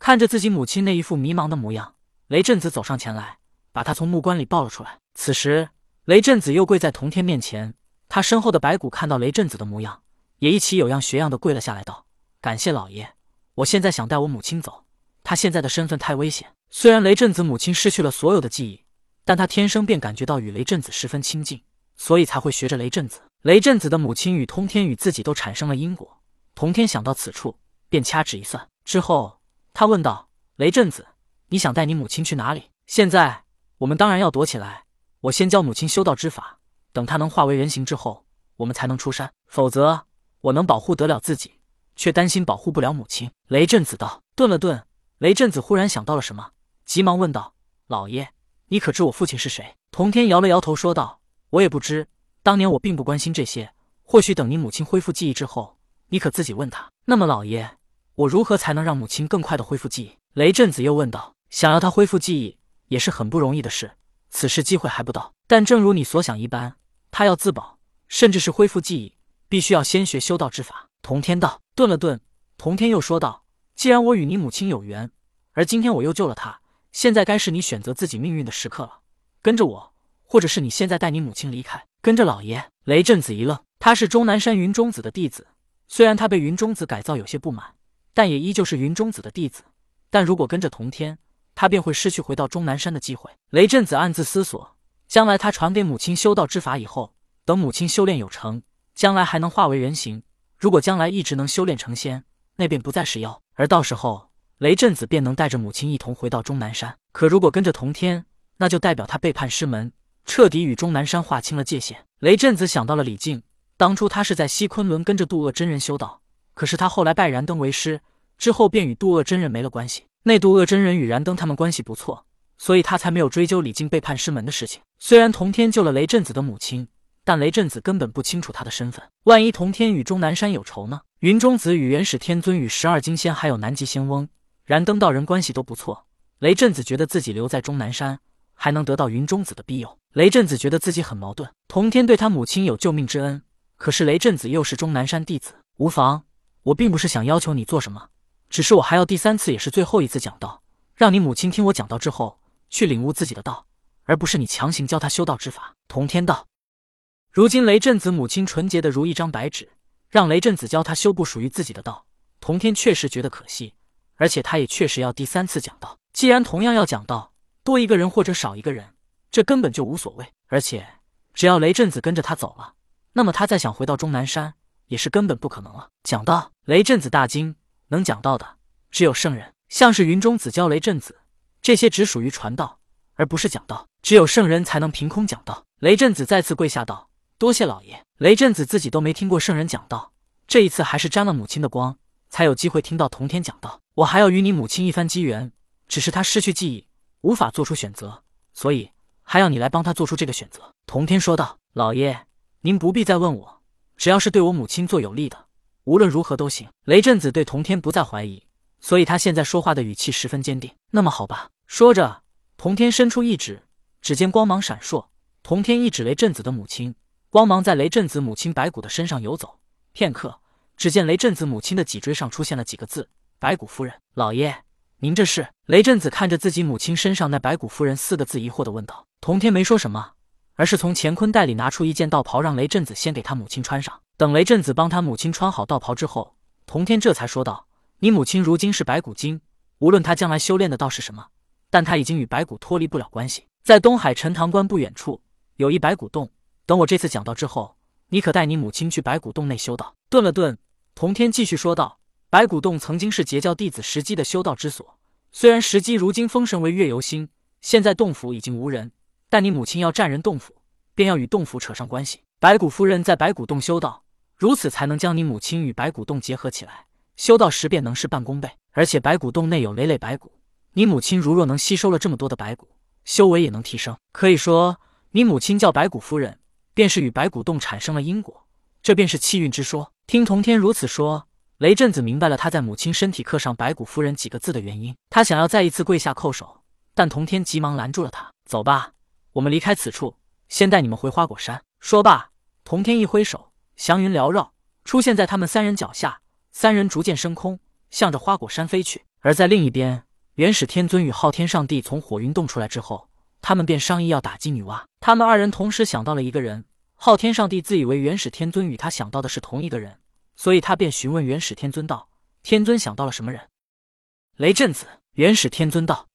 看着自己母亲那一副迷茫的模样，雷震子走上前来，把她从木棺里抱了出来。此时，雷震子又跪在童天面前，他身后的白骨看到雷震子的模样，也一起有样学样的跪了下来，道：“感谢老爷，我现在想带我母亲走，她现在的身份太危险。虽然雷震子母亲失去了所有的记忆，但她天生便感觉到与雷震子十分亲近，所以才会学着雷震子。雷震子的母亲与通天与自己都产生了因果。童天想到此处，便掐指一算，之后。”他问道：“雷震子，你想带你母亲去哪里？现在我们当然要躲起来。我先教母亲修道之法，等她能化为人形之后，我们才能出山。否则，我能保护得了自己，却担心保护不了母亲。”雷震子道。顿了顿，雷震子忽然想到了什么，急忙问道：“老爷，你可知我父亲是谁？”童天摇了摇头，说道：“我也不知。当年我并不关心这些。或许等你母亲恢复记忆之后，你可自己问他。那么，老爷。”我如何才能让母亲更快的恢复记忆？雷震子又问道。想要她恢复记忆也是很不容易的事，此时机会还不到。但正如你所想一般，她要自保，甚至是恢复记忆，必须要先学修道之法。童天道。顿了顿，童天又说道：“既然我与你母亲有缘，而今天我又救了她，现在该是你选择自己命运的时刻了。跟着我，或者是你现在带你母亲离开，跟着老爷。”雷震子一愣，他是终南山云中子的弟子，虽然他被云中子改造有些不满。但也依旧是云中子的弟子，但如果跟着童天，他便会失去回到终南山的机会。雷震子暗自思索，将来他传给母亲修道之法以后，等母亲修炼有成，将来还能化为人形。如果将来一直能修炼成仙，那便不再是妖，而到时候雷震子便能带着母亲一同回到终南山。可如果跟着童天，那就代表他背叛师门，彻底与终南山划清了界限。雷震子想到了李靖，当初他是在西昆仑跟着渡恶真人修道。可是他后来拜燃灯为师，之后便与渡恶真人没了关系。那渡恶真人与燃灯他们关系不错，所以他才没有追究李靖背叛师门的事情。虽然童天救了雷震子的母亲，但雷震子根本不清楚他的身份。万一童天与终南山有仇呢？云中子与元始天尊与十二金仙还有南极仙翁、燃灯道人关系都不错。雷震子觉得自己留在终南山，还能得到云中子的庇佑。雷震子觉得自己很矛盾。童天对他母亲有救命之恩，可是雷震子又是终南山弟子，无妨。我并不是想要求你做什么，只是我还要第三次也是最后一次讲道，让你母亲听我讲道之后去领悟自己的道，而不是你强行教她修道之法。童天道，如今雷震子母亲纯洁的如一张白纸，让雷震子教她修不属于自己的道，童天确实觉得可惜，而且他也确实要第三次讲道。既然同样要讲道，多一个人或者少一个人，这根本就无所谓。而且只要雷震子跟着他走了，那么他再想回到终南山。也是根本不可能了。讲道，雷震子大惊，能讲道的只有圣人，像是云中子教雷震子，这些只属于传道，而不是讲道。只有圣人才能凭空讲道。雷震子再次跪下道：“多谢老爷。”雷震子自己都没听过圣人讲道，这一次还是沾了母亲的光，才有机会听到童天讲道。我还要与你母亲一番机缘，只是她失去记忆，无法做出选择，所以还要你来帮她做出这个选择。”童天说道：“老爷，您不必再问我。”只要是对我母亲做有利的，无论如何都行。雷震子对童天不再怀疑，所以他现在说话的语气十分坚定。那么好吧，说着，童天伸出一指，只见光芒闪烁。童天一指雷震子的母亲，光芒在雷震子母亲白骨的身上游走。片刻，只见雷震子母亲的脊椎上出现了几个字：“白骨夫人。”老爷，您这是？雷震子看着自己母亲身上那“白骨夫人”四个字，疑惑的问道。童天没说什么。而是从乾坤袋里拿出一件道袍，让雷震子先给他母亲穿上。等雷震子帮他母亲穿好道袍之后，童天这才说道：“你母亲如今是白骨精，无论她将来修炼的道是什么，但她已经与白骨脱离不了关系。在东海陈塘关不远处有一白骨洞，等我这次讲到之后，你可带你母亲去白骨洞内修道。”顿了顿，童天继续说道：“白骨洞曾经是截教弟子石基的修道之所，虽然石基如今封神为月游星，现在洞府已经无人。”但你母亲要占人洞府，便要与洞府扯上关系。白骨夫人在白骨洞修道，如此才能将你母亲与白骨洞结合起来，修道时便能事半功倍。而且白骨洞内有累累白骨，你母亲如若能吸收了这么多的白骨，修为也能提升。可以说，你母亲叫白骨夫人，便是与白骨洞产生了因果，这便是气运之说。听童天如此说，雷震子明白了他在母亲身体刻上白骨夫人几个字的原因。他想要再一次跪下叩首，但童天急忙拦住了他：“走吧。”我们离开此处，先带你们回花果山。说罢，童天一挥手，祥云缭绕，出现在他们三人脚下。三人逐渐升空，向着花果山飞去。而在另一边，元始天尊与昊天上帝从火云洞出来之后，他们便商议要打击女娲。他们二人同时想到了一个人。昊天上帝自以为元始天尊与他想到的是同一个人，所以他便询问元始天尊道：“天尊想到了什么人？”雷震子。元始天尊道：“